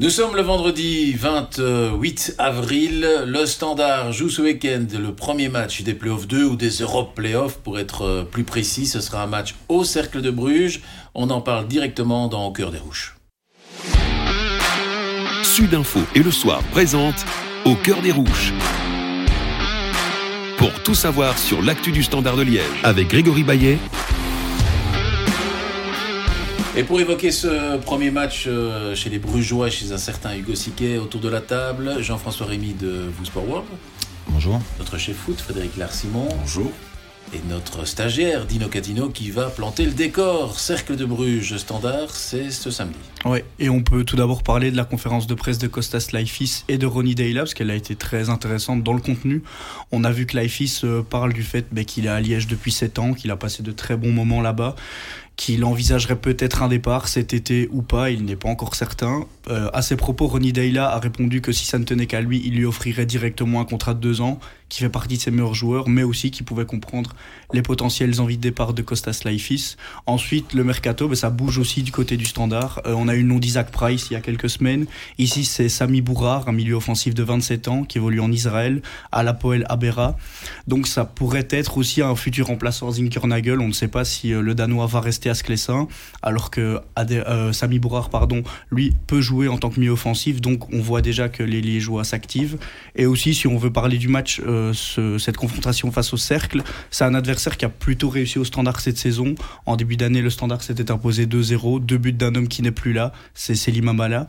Nous sommes le vendredi 28 avril. Le Standard joue ce week-end le premier match des Playoffs 2 ou des Europe Playoffs pour être euh, plus précis. Ce sera un match au Cercle de Bruges. On en parle directement dans Au cœur des Rouges. Sudinfo et le soir présente Au cœur des Rouges. Pour tout savoir sur l'actu du Standard de Liège avec Grégory Baillet et pour évoquer ce premier match euh, chez les Brugeois, chez un certain Hugo Siquet, autour de la table, Jean-François Rémy de Vous Sport World. Bonjour. Notre chef foot, Frédéric Larsimon. Bonjour. Et notre stagiaire, Dino Catino, qui va planter le décor. Cercle de Bruges standard, c'est ce samedi. Oui, et on peut tout d'abord parler de la conférence de presse de Costas Laifis et de Ronnie Deila, parce qu'elle a été très intéressante dans le contenu. On a vu que Laifis euh, parle du fait bah, qu'il est à Liège depuis 7 ans, qu'il a passé de très bons moments là-bas, qu'il envisagerait peut-être un départ cet été ou pas, il n'est pas encore certain. Euh, à ses propos, Ronnie Deila a répondu que si ça ne tenait qu'à lui, il lui offrirait directement un contrat de deux ans, qui fait partie de ses meilleurs joueurs, mais aussi qui pouvait comprendre les potentielles envies de départ de Costas Laifis. Ensuite, le mercato, ben, ça bouge aussi du côté du standard. Euh, on a eu le nom d'Isaac Price il y a quelques semaines. Ici, c'est Sami Bourrar, un milieu offensif de 27 ans, qui évolue en Israël, à la Poel Abera. Donc ça pourrait être aussi un futur remplaçant Zinkernagel. On ne sait pas si euh, le Danois va rester à Sclessin, alors que euh, Sami Bourrar, pardon, lui, peut jouer en tant que milieu offensif. Donc on voit déjà que les Liégeois s'activent. Et aussi, si on veut parler du match cette confrontation face au cercle. C'est un adversaire qui a plutôt réussi au standard cette saison. En début d'année, le standard s'était imposé 2-0, deux buts d'un homme qui n'est plus là, c'est Selim Amala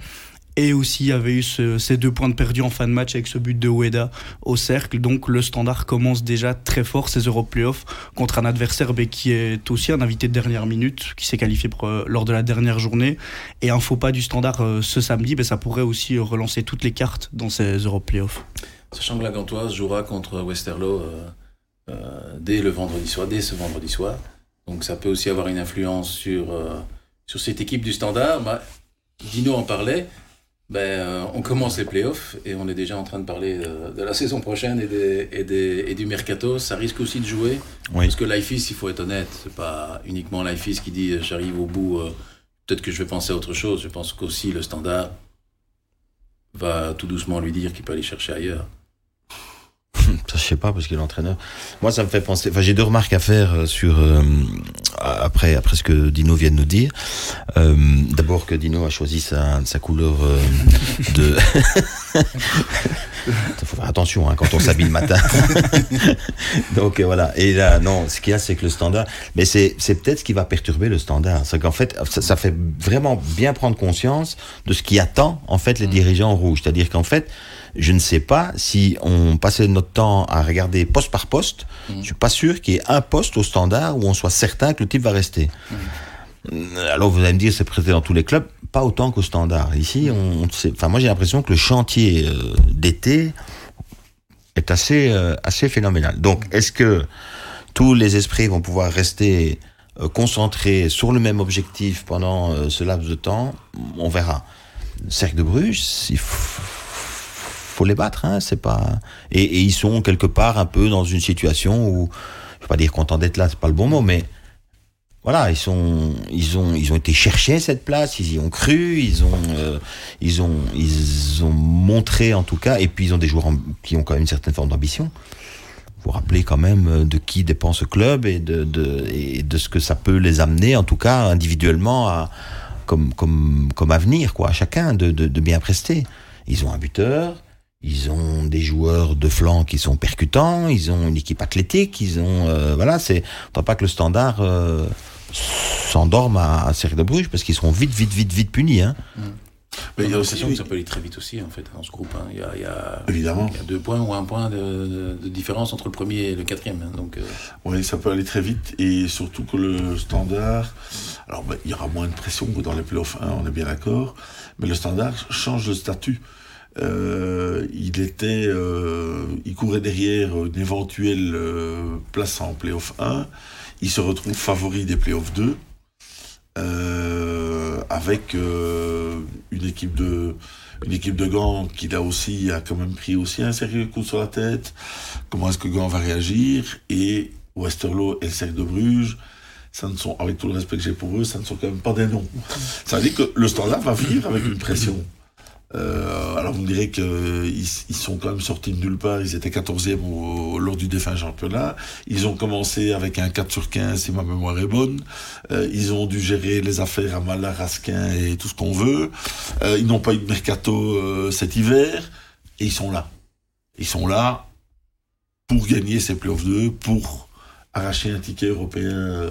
et aussi avait eu ces deux points de perdu en fin de match avec ce but de Ueda au cercle. Donc le standard commence déjà très fort ses Europe Playoffs contre un adversaire ben, qui est aussi un invité de dernière minute, qui s'est qualifié euh, lors de la dernière journée. Et un faux pas du standard euh, ce samedi, ben, ça pourrait aussi relancer toutes les cartes dans ces Europe Playoffs. Sachant que la Gantoise jouera contre Westerlo euh, dès le vendredi soir, dès ce vendredi soir. Donc ça peut aussi avoir une influence sur, sur cette équipe du Standard. Bah, Dino en parlait. Ben, on commence les playoffs et on est déjà en train de parler de, la saison prochaine et, des, et, des, et, du mercato. Ça risque aussi de jouer. Parce que Lifeis, il faut être honnête, c'est pas uniquement Lifeis qui dit j'arrive au bout, peut-être que je vais penser à autre chose. Je pense qu'aussi le standard va tout doucement lui dire qu'il peut aller chercher ailleurs. Je sais pas, parce qu'il est l'entraîneur. Moi, ça me fait penser. Enfin, j'ai deux remarques à faire euh, sur. Euh, après, après ce que Dino vient de nous dire. Euh, D'abord, que Dino a choisi sa, sa couleur euh, de. Faut faire attention hein, quand on s'habille le matin. Donc voilà. Et là, non, ce qu'il y a, c'est que le standard. Mais c'est peut-être ce qui va perturber le standard. C'est qu'en fait, ça, ça, fait vraiment bien prendre conscience de ce qui attend en fait les dirigeants rouges. C'est-à-dire qu'en fait, je ne sais pas si on passait notre temps à regarder poste par poste. Je mm. Je suis pas sûr qu'il y ait un poste au standard où on soit certain que le type va rester. Mm. Alors vous allez me dire, c'est prêté dans tous les clubs, pas autant qu'au standard. Ici, on, enfin moi j'ai l'impression que le chantier euh, d'été est assez euh, assez phénoménal. Donc est-ce que tous les esprits vont pouvoir rester euh, concentrés sur le même objectif pendant ce laps de temps? On verra. Cercle de Bruges, il faut faut les battre. Hein, c'est pas et, ils sont quelque part un peu dans une situation où je vais pas dire content d'être là, c'est pas le bon mot, mais voilà, ils sont, ils ont, ils ont été chercher cette place, ils y ont cru, ils ont, euh, ils ont, ils ont montré en tout cas, et puis ils ont des joueurs qui ont quand même une certaine forme d'ambition. Vous rappelez quand même euh, de qui dépend ce club et de, de, et de ce que ça peut les amener, en tout cas individuellement, à, comme, comme, comme avenir, quoi, à chacun de, de, de bien prester. Ils ont un buteur, ils ont des joueurs de flanc qui sont percutants, ils ont une équipe athlétique, ils ont euh, voilà, c'est on pas que le standard euh, s'endorme à, à Cercle de Bruges parce qu'ils seront vite vite vite vite punis hein. Mais il y a l'impression que ça peut aller très vite aussi en fait dans ce groupe. Hein. Il, y a, il, y a, Évidemment. il y a deux points ou un point de, de, différence entre le premier et le quatrième. Hein. Donc, euh... Oui, ça peut aller très vite et surtout que le standard. Alors ben, il y aura moins de pression que dans les playoffs 1, on est bien d'accord, mais le standard change de statut. Euh, il était, euh, il courait derrière une éventuelle euh, place en playoff 1. Il se retrouve favori des playoffs 2 euh, avec euh, une équipe de une équipe de Gand qui là aussi a quand même pris aussi un sérieux coup sur la tête. Comment est-ce que Gand va réagir? Et Westerlo et le Cercle de Bruges, ça ne sont, avec tout le respect que j'ai pour eux, ça ne sont quand même pas des noms. Ça veut dire que le standard va vivre avec une pression. Euh, alors vous me direz qu'ils ils sont quand même sortis de nulle part, ils étaient 14e au, lors du défunt championnat, ils ont commencé avec un 4 sur 15 si ma mémoire est bonne, euh, ils ont dû gérer les affaires à Malin, Rasquin et tout ce qu'on veut, euh, ils n'ont pas eu de mercato cet hiver, et ils sont là. Ils sont là pour gagner ces playoffs 2, pour arracher un ticket européen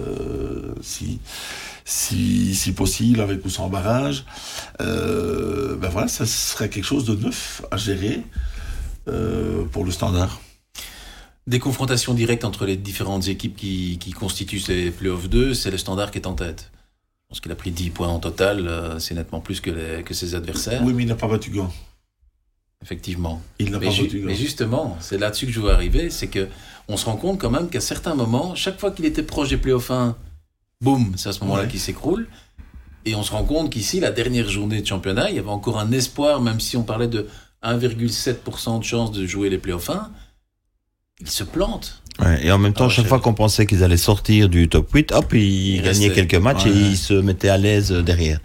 si si, si possible, avec ou sans barrage. Euh, ben voilà, ça serait quelque chose de neuf à gérer euh, pour le standard. Des confrontations directes entre les différentes équipes qui, qui constituent ces playoffs 2, c'est le standard qui est en tête. Je pense qu'il a pris 10 points en total, euh, c'est nettement plus que, les, que ses adversaires. Oui, mais il n'a pas battu Gand. Effectivement. Il n'a pas ju- battu Gand. mais justement, c'est là-dessus que je veux arriver, c'est que on se rend compte quand même qu'à certains moments, chaque fois qu'il était proche des playoffs 1, boum, c'est à ce moment-là Ouais. qu'il s'écroule. Et on se rend compte qu'ici, la dernière journée de championnat, il y avait encore un espoir, même si on parlait de 1,7% de chance de jouer les playoffs 1, il se plante. Ouais, et en même temps, Ah, chaque fois qu'on pensait qu'ils allaient sortir du top 8, hop, ils Ils gagnaient restaient. quelques matchs et ils se mettaient à l'aise derrière.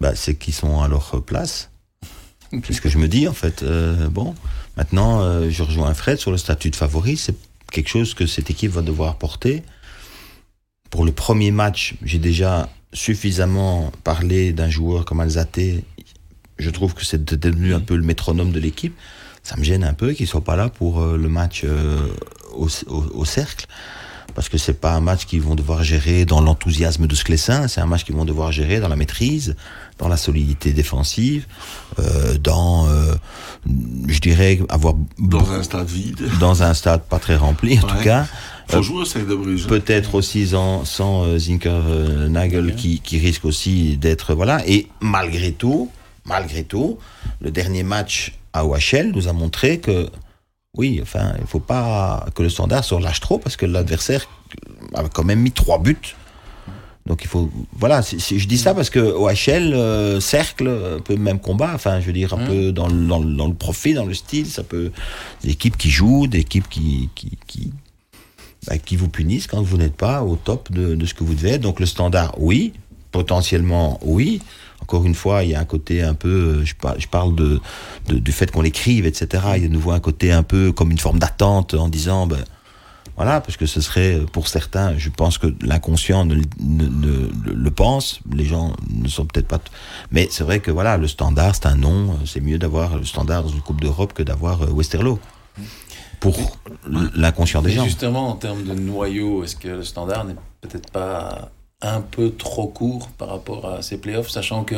Bah, c'est qu'ils sont à leur place. C'est ce que je me dis, en fait. Euh, bon, maintenant, euh, je rejoins Fred sur le statut de favori. C'est quelque chose que cette équipe va devoir porter. Pour le premier match, j'ai déjà suffisamment parlé d'un joueur comme Alzate. Je trouve que c'est devenu un peu le métronome de l'équipe. Ça me gêne un peu qu'il soit pas là pour euh, le match euh, au, au- au cercle. Parce que c'est pas un match qu'ils vont devoir gérer dans l'enthousiasme de Sclessin, c'est un match qu'ils vont devoir gérer dans la maîtrise, dans la solidité défensive, euh, dans, euh, je dirais, avoir Dans un stade vide. dans un stade pas très rempli, en tout cas. Faut Euh. Peut-être aussi sans, sans euh, Zinker euh, Nagel qui, qui risque aussi d'être voilà. Et malgré tout malgré tout le dernier match à OHL nous a montré que oui enfin il faut pas que le standard se relâche trop parce que l'adversaire a quand même mis trois buts. Donc il faut voilà je dis ça parce que OHL euh, cercle un peu le même combat. Enfin je veux dire un peu dans, le- dans, le- dans le profil dans le style ça peut des équipes qui jouent des équipes qui qui, qui bah, qui vous punissent quand vous n'êtes pas au top de, ce que vous devez être. Donc le standard, oui. Potentiellement, oui. Encore une fois, il y a un côté un peu, euh, je, par- je parle de, du fait qu'on l'écrive, etc. Il y a de nouveau un côté un peu comme une forme d'attente en disant, ben, voilà, parce que ce serait, euh, pour certains, je pense que l'inconscient le, pense, les gens ne sont peut-être pas... Mais c'est vrai que voilà, le standard, c'est un nom, c'est mieux d'avoir le standard dans une Coupe d'Europe que d'avoir euh, Westerlo. Pour l'inconscient des gens. justement, en termes de noyau, est-ce que le standard n'est peut-être pas un peu trop court par rapport à ces playoffs, sachant que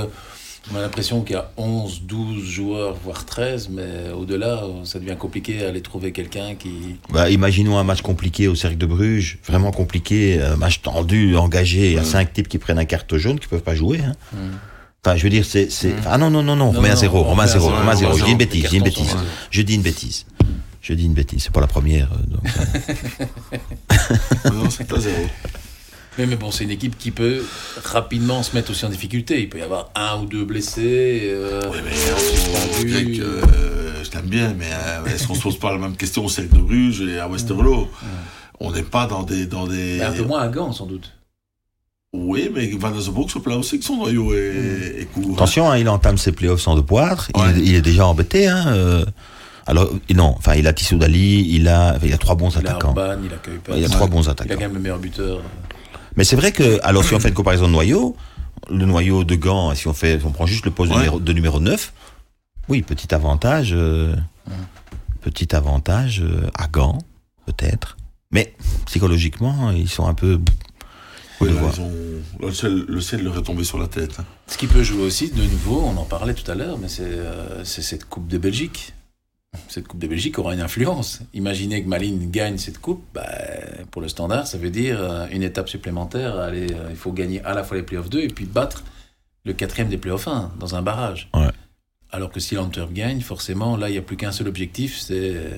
on a l'impression qu'il y a 11, 12 joueurs, voire 13, mais au-delà, ça devient compliqué à aller trouver quelqu'un qui... Bah, imaginons un match compliqué au Cercle de Bruges, vraiment compliqué, un match tendu, engagé, il y a Mm. cinq types qui prennent un carton jaune qui peuvent pas jouer. Hein. Hmm. Enfin, je veux dire, c'est. Mm. Ah non, non, non, non, on Non, remet à zéro, on remet à zéro, on remet à zéro. Je dis une bêtise, dis une. Je dis une bêtise. Je dis une bêtise, c'est pas la première. euh, donc, euh, non, c'est à zéro. Mais, mais bon, c'est une équipe qui peut rapidement se mettre aussi en difficulté. Il peut y avoir un ou deux blessés, euh, Oui, mais euh, je t'aime bien, mais euh, est-ce qu'on se pose pas la même question au Cercle de Bruges et à Westerlo? On n'est pas dans des... Dans des... Mais un peu moins à Gand, sans doute. Oui, mais Van Azebroek se plaît aussi que son noyau est, est court. Attention, hein, il entame ses playoffs sans de poitre. Il, Ouais. est, il est déjà embêté. Hein, euh. Alors, non, enfin, il a Tissou Dali, il a, il a trois bons Il a attaquants. Il a Kuipers. Il a trois bons Il a attaquants. quand même le meilleur buteur. Mais c'est vrai que, alors si on fait une comparaison de noyau, le noyau de Gand, si on fait, on prend juste le poste de numéro, de numéro 9, oui, petit avantage, euh, petit avantage euh, à Gand, peut-être. Mais psychologiquement, ils sont un peu. Oui, de là, voir. ils ont- là, le, ciel, le ciel leur est tombé sur la tête. hein. Ce qui peut jouer aussi, de nouveau, on en parlait tout à l'heure, mais c'est euh, c'est cette Coupe de Belgique. Cette Coupe de Belgique aura une influence. Imaginez que Malines gagne cette Coupe, bah, pour le standard, ça veut dire euh, une étape supplémentaire. Allez, euh, il faut gagner à la fois les playoffs 2 et puis battre le quatrième des playoffs 1 dans un barrage. Ouais. Alors que si l'Antwerp gagne, forcément, là, il n'y a plus qu'un seul objectif, c'est euh,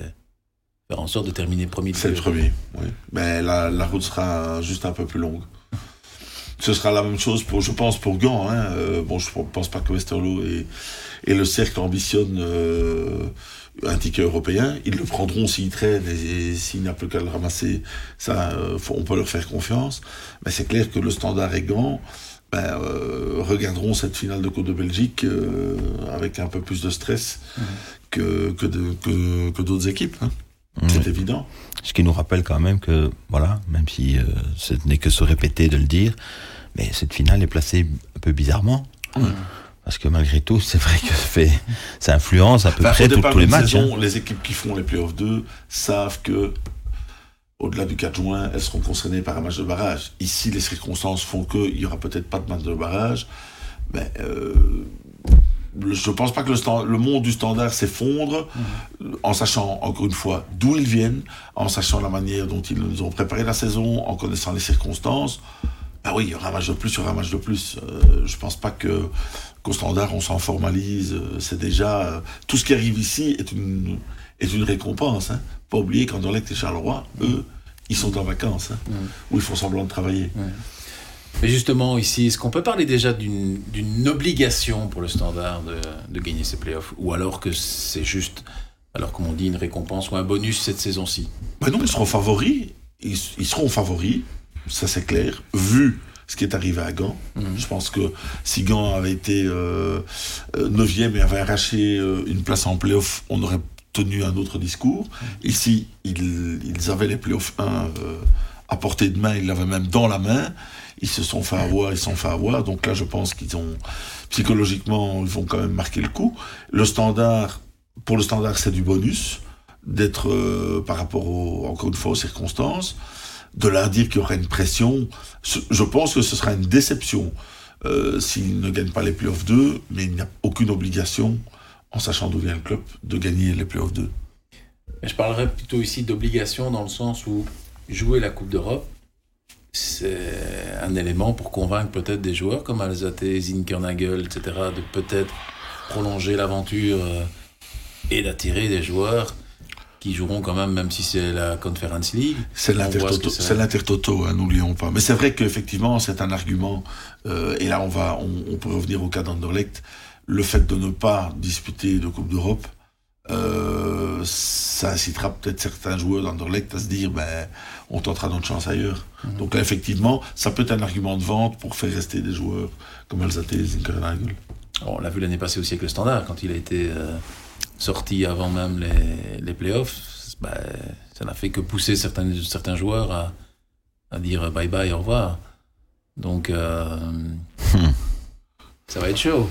faire en sorte de terminer premier. de C'est le premier, oui. Mais la, la route sera juste un peu plus longue. Ce sera la même chose, pour, je pense, pour Gand. Hein. Euh, bon, je ne pense pas que Westerlo et, et le cercle ambitionnent euh, un ticket européen. Ils le prendront s'ils traînent et, et s'il n'y a plus qu'à le ramasser, ça, euh, faut- on peut leur faire confiance. Mais c'est clair que le standard et Gand, ben, euh, regarderont cette finale de Coupe de Belgique euh, avec un peu plus de stress Mhm. que, que, de- que, que d'autres équipes. hein. Mhm. C'est évident. Ce qui nous rappelle quand même que, voilà, même si ce n'est que se répéter de le dire, mais cette finale est placée un peu bizarrement. Parce que malgré tout, c'est vrai que ça, fait, ça influence à peu près tout- tous les matchs. saison, hein. les équipes qui font les playoffs 2 savent que au-delà du 4 juin, elles seront concernées par un match de barrage. Ici, les circonstances font qu'il n'y aura peut-être pas de match de barrage. Mais euh, je ne pense pas que le, stand- le monde du standard s'effondre en sachant, encore une fois, d'où ils viennent, en sachant la manière dont ils nous ont préparé la saison, en connaissant les circonstances. Ah oui, il y aura un match de plus, il y aura un match de plus. Euh, je pense pas que qu'au standard on s'en formalise. Euh, C'est déjà euh, tout ce qui arrive ici est une est une récompense. Hein. Pas oublier qu'Anderlecht et Charleroi, eux, ils sont en vacances, hein, où ils font semblant de travailler. Mais justement, ici, est-ce qu'on peut parler déjà d'une d'une obligation pour le standard de, de gagner ses playoffs Ou alors que c'est juste, alors comme on dit, une récompense ou un bonus cette saison-ci? Ben non, ils seront favoris. Ils, ils seront favoris, ça c'est clair, vu ce qui est arrivé à Gand. Je pense que si Gand avait été euh, euh, 9e et avait arraché euh, une place en playoff, on aurait tenu un autre discours. Ici, ils, ils avaient les playoffs 1 euh, à portée de main, ils l'avaient même dans la main. Ils se sont fait avoir, ils se sont fait avoir. Donc là, je pense qu'ils ont, psychologiquement, ils vont quand même marquer le coup. Le standard, pour le standard, c'est du bonus d'être euh, par rapport au, encore une fois aux circonstances, de leur dire qu'il y aura une pression. Je pense que ce sera une déception euh, s'ils ne gagnent pas les playoffs 2, mais il n'y a aucune obligation, en sachant d'où vient le club, de gagner les playoffs 2. Mais Je parlerais plutôt ici d'obligation dans le sens où jouer la Coupe d'Europe, c'est un élément pour convaincre peut-être des joueurs comme Alzate, Zinkernagel, etc., de peut-être prolonger l'aventure euh, et d'attirer des joueurs qui joueront quand même, même si c'est la Conference League. C'est ce l'intertoto, l'intertoto, hein, n'oublions pas. Mais c'est vrai qu'effectivement, c'est un argument. euh, et là, on va, on, on peut revenir au cas d'Anderlecht. Le fait de ne pas disputer de Coupe d'Europe, euh, ça incitera peut-être certains joueurs d'Anderlecht à se dire, ben, on tentera notre chance ailleurs. Donc là, effectivement, ça peut être un argument de vente pour faire rester des joueurs comme Alzate et Zinkernagel. On l'a vu l'année passée aussi avec le Standard, quand il a été euh, sorti avant même les, les playoffs, bah, ça n'a fait que pousser certains, certains joueurs à, à dire bye bye, au revoir. Donc, euh, ça va être chaud.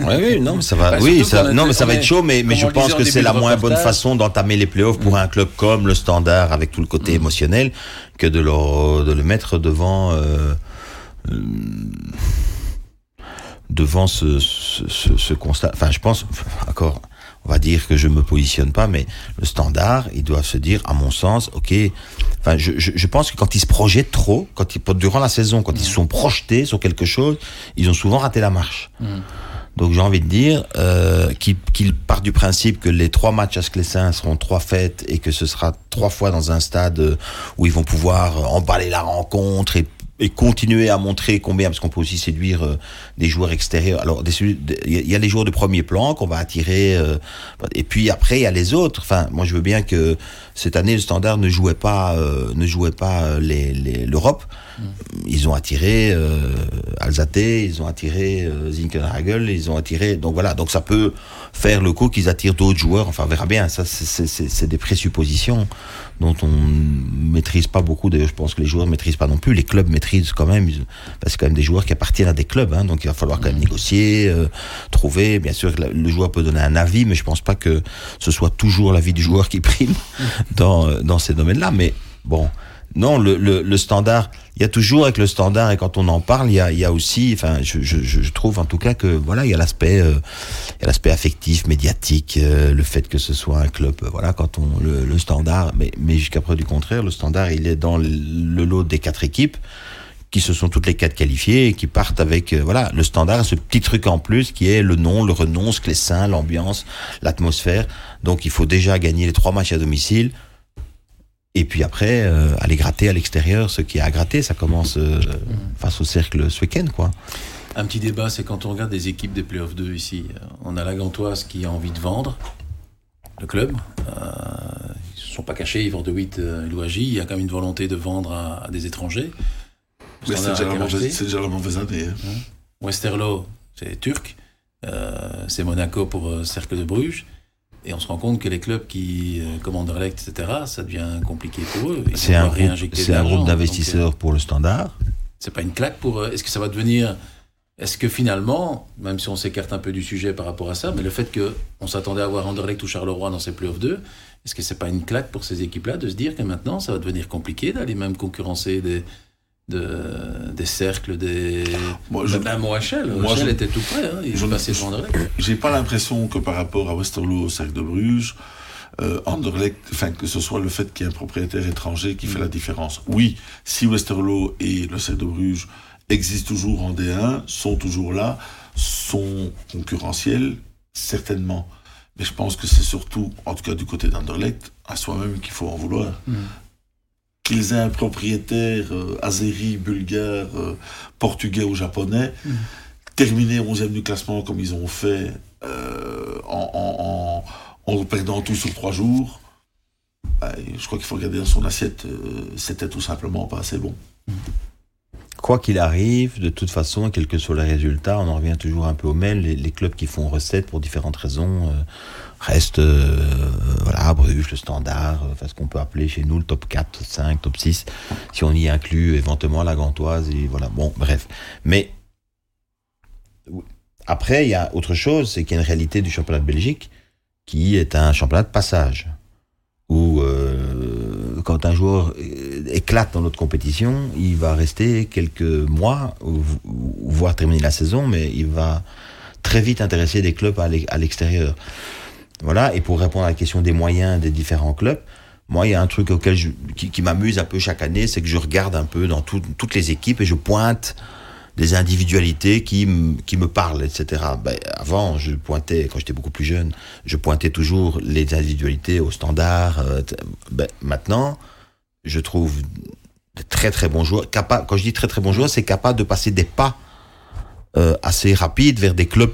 Ouais, oui, non, mais ça va, Bah, oui, ça, non, mais ça va est- être chaud, mais, mais je pense que c'est la moins bonne façon d'entamer les playoffs pour un club comme le Standard, avec tout le côté Mm. émotionnel, que de le, de le mettre devant, euh, euh, devant ce, ce, ce- ce constat. Enfin, je pense, encore, on va dire que je me positionne pas, mais le Standard, ils doivent se dire, à mon sens, ok. Enfin, je, je, je pense que quand ils se projettent trop, quand ils, durant la saison, quand ils se sont projetés sur quelque chose, ils ont souvent raté la marche. Donc j'ai envie de dire euh, qu'il part du principe que les trois matchs à Sclessin seront trois fêtes et que ce sera trois fois dans un stade euh, où ils vont pouvoir emballer la rencontre et, et continuer à montrer combien, parce qu'on peut aussi séduire euh, des joueurs extérieurs. Alors il y a- les joueurs de premier plan qu'on va attirer, euh, et puis après il y a les autres. Enfin, moi je veux bien que cette année le Standard ne jouait pas, euh, ne jouait pas euh, les- les- l'Europe. Ils ont attiré euh, Alzate, ils ont attiré euh, Zinkenhagel, ils ont attiré. Donc voilà, donc ça peut faire le coup qu'ils attirent d'autres joueurs. Enfin, on verra bien. Ça, c'est des présuppositions dont on maîtrise pas beaucoup. D'ailleurs, je pense que les joueurs maîtrisent pas non plus. Les clubs maîtrisent quand même. Parce que c'est quand même des joueurs qui appartiennent à des clubs. Hein, donc il va falloir quand même négocier, euh, trouver. Bien sûr, le joueur peut donner un avis, mais je pense pas que ce soit toujours l'avis du joueur qui prime dans, euh, dans ces domaines-là. Mais bon. Non, le, le, le standard, il y a toujours avec le standard, et quand on en parle, il y a, y a aussi, enfin, je, je, je trouve en tout cas que voilà, il y a l'aspect, euh, l'aspect affectif, médiatique, euh, le fait que ce soit un club, euh, voilà, quand on le, le standard, mais, mais jusqu'à preuve du contraire, le standard, il est dans le, lot des quatre équipes qui se sont toutes les quatre qualifiées et qui partent avec, euh, voilà, le standard, ce petit truc en plus qui est le nom, le renonce, les seins, l'ambiance, l'atmosphère. Donc il faut déjà gagner les trois matchs à domicile. Et puis après, euh, aller gratter à l'extérieur ce qui est à gratter, ça commence euh, face au cercle ce week-end, quoi. Un petit débat, c'est quand on regarde des équipes des playoffs 2 ici, on a la Gantoise qui a envie de vendre le club. Euh, ils ne sont pas cachés, Yvan de Witt, euh, Louagie, il y a quand même une volonté de vendre à, à des étrangers. Mais c'est déjà, a déjà la mauvaise année. hein. Westerlo, c'est turc. Euh, c'est Monaco pour euh, Cercle de Bruges. Et on se rend compte que les clubs qui euh, comme Anderlecht, etc., ça devient compliqué pour eux. C'est un, un groupe Donc, euh, d'investisseurs pour le standard. c'est pas une claque pour. euh, Est-ce que ça va devenir. Est-ce que finalement, même si on s'écarte un peu du sujet par rapport à ça, mais le fait qu'on s'attendait à voir Anderlecht ou Charleroi dans ces playoffs 2, est-ce que c'est pas une claque pour ces équipes-là de se dire que maintenant ça va devenir compliqué d'aller même concurrencer des, de- des cercles, des. Moi, je- même OHL. moi, OHL je- était tout près, hein, il je- passé devant Anderlecht. J'ai pas l'impression que par rapport à Westerlo au Cercle de Bruges, euh, Anderlecht, enfin que ce soit le fait qu'il y ait un propriétaire étranger qui fait la différence. Oui, si Westerlo et le Cercle de Bruges existent toujours en D1, sont toujours là, sont concurrentiels, certainement. Mais je pense que c'est surtout, en tout cas du côté d'Anderlecht, à soi-même qu'il faut en vouloir. Qu'ils aient un propriétaire euh, azéri, bulgare, euh, portugais ou japonais, terminer 11e du classement comme ils ont fait euh, en, en, en, en perdant tout sur trois jours, bah, je crois qu'il faut regarder dans son assiette, euh, c'était tout simplement pas assez bon. Quoi qu'il arrive, de toute façon, quel que soit le résultat, on en revient toujours un peu au même. Les, les clubs qui font recette pour différentes raisons restent, euh, voilà, Bruges, le standard, euh, enfin, ce qu'on peut appeler chez nous le top 4, top 5, top 6, si on y inclut éventuellement la Gantoise, et voilà, bon, bref. Mais après, il y a autre chose, c'est qu'il y a une réalité du championnat de Belgique qui est un championnat de passage. Où euh, quand un joueur éclate dans notre compétition, il va rester quelques mois, voire terminer la saison, mais il va très vite intéresser des clubs à l'extérieur. Voilà, et pour répondre à la question des moyens des différents clubs, moi, il y a un truc auquel je, qui, qui m'amuse un peu chaque année, c'est que je regarde un peu dans tout- toutes les équipes et je pointe des individualités qui, qui me parlent, etc. Ben, avant, je pointais, quand j'étais beaucoup plus jeune, je pointais toujours les individualités au standard. euh, ben, maintenant, je trouve de très très bons joueurs. Capable, quand je dis très très bons joueurs, c'est capable de passer des pas euh, assez rapides vers des clubs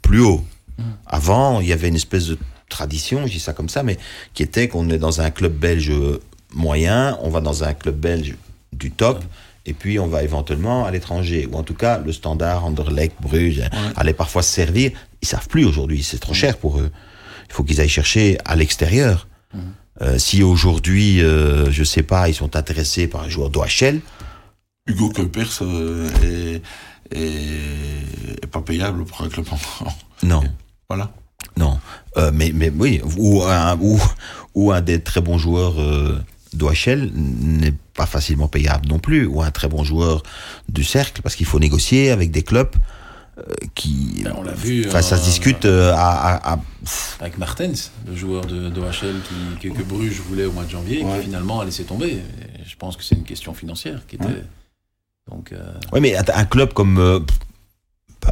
plus hauts. Avant, il y avait une espèce de tradition, je dis ça comme ça, mais qui était qu'on est dans un club belge moyen, on va dans un club belge du top, et puis on va éventuellement à l'étranger. Ou en tout cas, le standard, Anderlecht, Bruges, allait parfois se servir. Ils savent plus aujourd'hui, c'est trop cher pour eux. Il faut qu'ils aillent chercher à l'extérieur. Euh, si aujourd'hui, euh, je sais pas, ils sont intéressés par un joueur d'OHL, Hugo Kuipers euh, est, est, est pas payable pour un club en non. Voilà. Non, Euh, mais, mais oui, ou un, ou, ou un des très bons joueurs euh, d'OHL n'est pas facilement payable non plus, ou un très bon joueur du cercle, parce qu'il faut négocier avec des clubs euh, qui... Ben, on l'a vu, Enfin, ça se euh, discute à... à- à- Avec Martens, le joueur de, de HL qui, que, que Bruges voulait au mois de janvier, et qui finalement a laissé tomber. Et je pense que c'est une question financière qui était. Ouais. Donc, Oui, mais un club comme...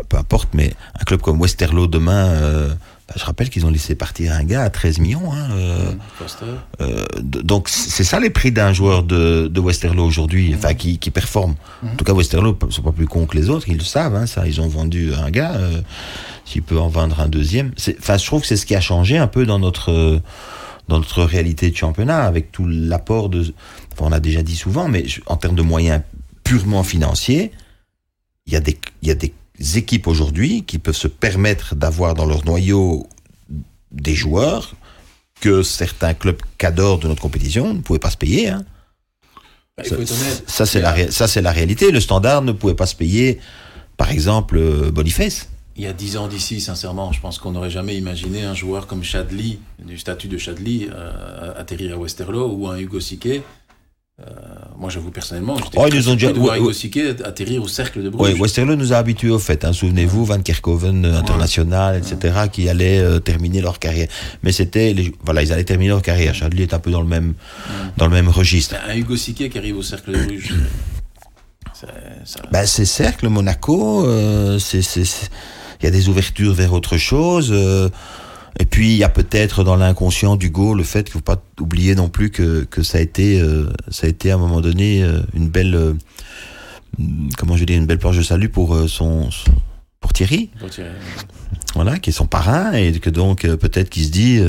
peu, importe, mais un club comme Westerlo demain... euh, bah, je rappelle qu'ils ont laissé partir un gars à 13 millions. Hein, euh, Foster. Euh, donc c'est ça les prix d'un joueur de, de Westerlo aujourd'hui, enfin qui, qui performe. En tout cas, Westerlo ne sont pas plus cons que les autres, ils le savent. Hein, ça, ils ont vendu un gars, s'il peut en vendre un deuxième. Enfin, je trouve que c'est ce qui a changé un peu dans notre dans notre réalité de championnat, avec tout l'apport de. Enfin, on a déjà dit souvent, mais je- en termes de moyens purement financiers, il y a des il y a des équipes aujourd'hui qui peuvent se permettre d'avoir dans leur noyau des joueurs que certains clubs cadors de notre compétition ne pouvaient pas se payer. Hein. Bah, Ça, c'est la, ça, la réalité. Le standard ne pouvait pas se payer, par exemple, euh, Boniface. Il y a dix ans d'ici, sincèrement, je pense qu'on n'aurait jamais imaginé un joueur comme Chadli, du statut de Chadli, euh, atterrir à Westerlo, ou un Hugo Sique. Euh, moi, j'avoue personnellement, j'étais Oh, ils nous ont déjà- de voir ouais. Sique atterrir au cercle de Oui, Bruges. Westerlo nous a habitués au fait. Hein, Souvenez-vous, Van Kerkhoven euh, international, etc., qui allaient euh, terminer leur carrière. Mais c'était, les- voilà, ils allaient terminer leur carrière. Chadli est un peu dans le même, dans le même registre. Ben, un Hugo Sique qui arrive au cercle de Bruges, c'est- ça- Ben, c'est cercle, Monaco, euh, c'est- il y a des ouvertures vers autre chose. Et puis, il y a peut-être dans l'inconscient d'Hugo le fait qu'il faut pas oublier non plus que, que ça a été, euh, ça a été à un moment donné euh, une belle, euh, comment je dis, une belle planche de salut pour euh, son, son- pour Thierry, pour voilà, qui est son parrain et que donc peut-être qu'il se dit,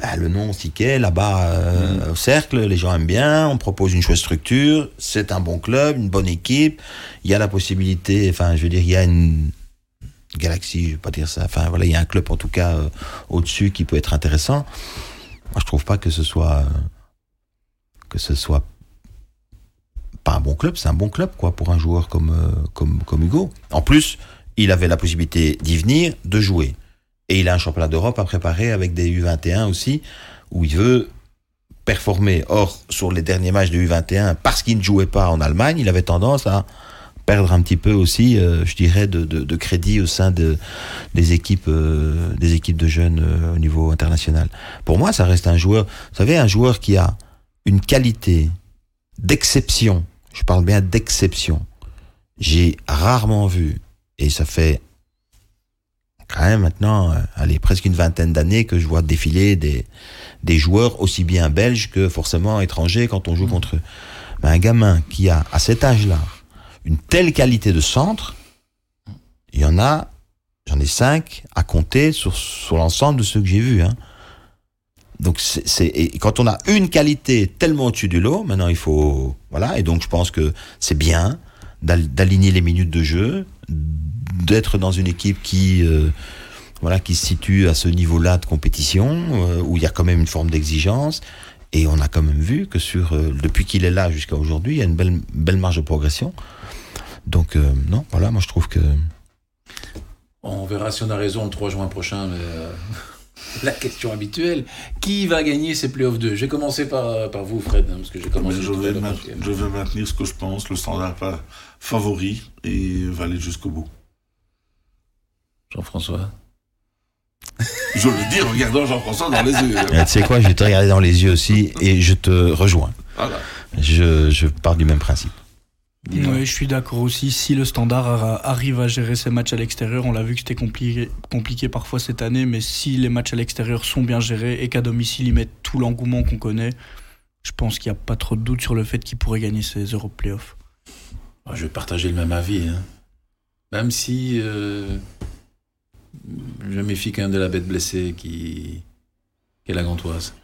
bah, le nom Siquet, là-bas euh, au cercle, les gens aiment bien, on propose une chouette structure, c'est un bon club, une bonne équipe, il y a la possibilité, enfin je veux dire, il y a une galaxie, je vais pas dire ça, enfin voilà, il y a un club en tout cas euh, au-dessus qui peut être intéressant. Moi je trouve pas que ce soit que ce soit pas un bon club, c'est un bon club quoi pour un joueur comme euh, comme comme Hugo. En plus, il avait la possibilité d'y venir, de jouer. Et il a un championnat d'Europe à préparer avec des U21 aussi, où il veut performer. Or, sur les derniers matchs de U21, parce qu'il ne jouait pas en Allemagne, il avait tendance à perdre un petit peu aussi, euh, je dirais, de, de, de, crédit au sein de, des, équipes, euh, des équipes de jeunes euh, au niveau international. Pour moi, ça reste un joueur, vous savez, un joueur qui a une qualité d'exception, je parle bien d'exception. J'ai rarement vu, et ça fait quand même maintenant, allez, presque une vingtaine d'années que je vois défiler des, des joueurs aussi bien belges que forcément étrangers quand on joue contre eux. Mais un gamin qui a, à cet âge-là, une telle qualité de centre, il y en a, j'en ai cinq à compter sur, sur l'ensemble de ceux que j'ai vus. Hein. Donc c'est quand on a une qualité tellement au-dessus du lot, maintenant il faut voilà et donc je pense que c'est bien d'aligner les minutes de jeu, d'être dans une équipe qui euh, voilà qui se situe à ce niveau-là de compétition euh, où il y a quand même une forme d'exigence et on a quand même vu que sur euh, depuis qu'il est là jusqu'à aujourd'hui, il y a une belle belle marge de progression. Donc euh, non, voilà, moi je trouve que on verra si on a raison le 3 juin prochain mais la question habituelle. Qui va gagner ces playoffs 2 Je vais commencer par, par vous, Fred, hein, parce que j'ai commencé. Je vais, je vais, maintenir ce que je pense. Le standard pas favori et va aller jusqu'au bout. Jean-François? Je le dis en regardant Jean-François dans les yeux. tu sais quoi, je vais te regarder dans les yeux aussi et je te rejoins. Voilà. Je, je pars du même principe. Oui, je suis d'accord aussi. Si le Standard arrive à gérer ses matchs à l'extérieur, on l'a vu que c'était compliqué, compliqué parfois cette année, mais si les matchs à l'extérieur sont bien gérés et qu'à domicile ils mettent tout l'engouement qu'on connaît, je pense qu'il n'y a pas trop de doute sur le fait qu'ils pourraient gagner ces Europe Playoffs. Je vais partager le même avis. Hein. Même si euh, je méfie quand même de la bête blessée qui, qui est la Gantoise.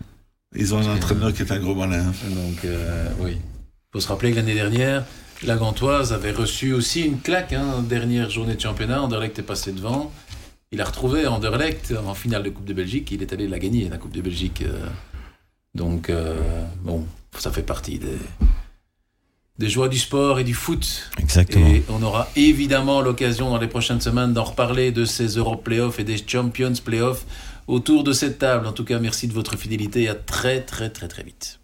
Ils ont un entraîneur qui est un gros malin. Donc, euh, oui. Il faut se rappeler que l'année dernière, la Gantoise avait reçu aussi une claque, hein, dernière journée de championnat. Anderlecht est passé devant. Il a retrouvé Anderlecht en finale de Coupe de Belgique. Il est allé la gagner, la Coupe de Belgique. Euh. Donc, euh, bon, ça fait partie des, des joies du sport et du foot. Exactement. Et on aura évidemment l'occasion dans les prochaines semaines d'en reparler de ces Euro Playoffs et des Champions Playoffs autour de cette table. En tout cas, merci de votre fidélité et à très, très, très, très vite.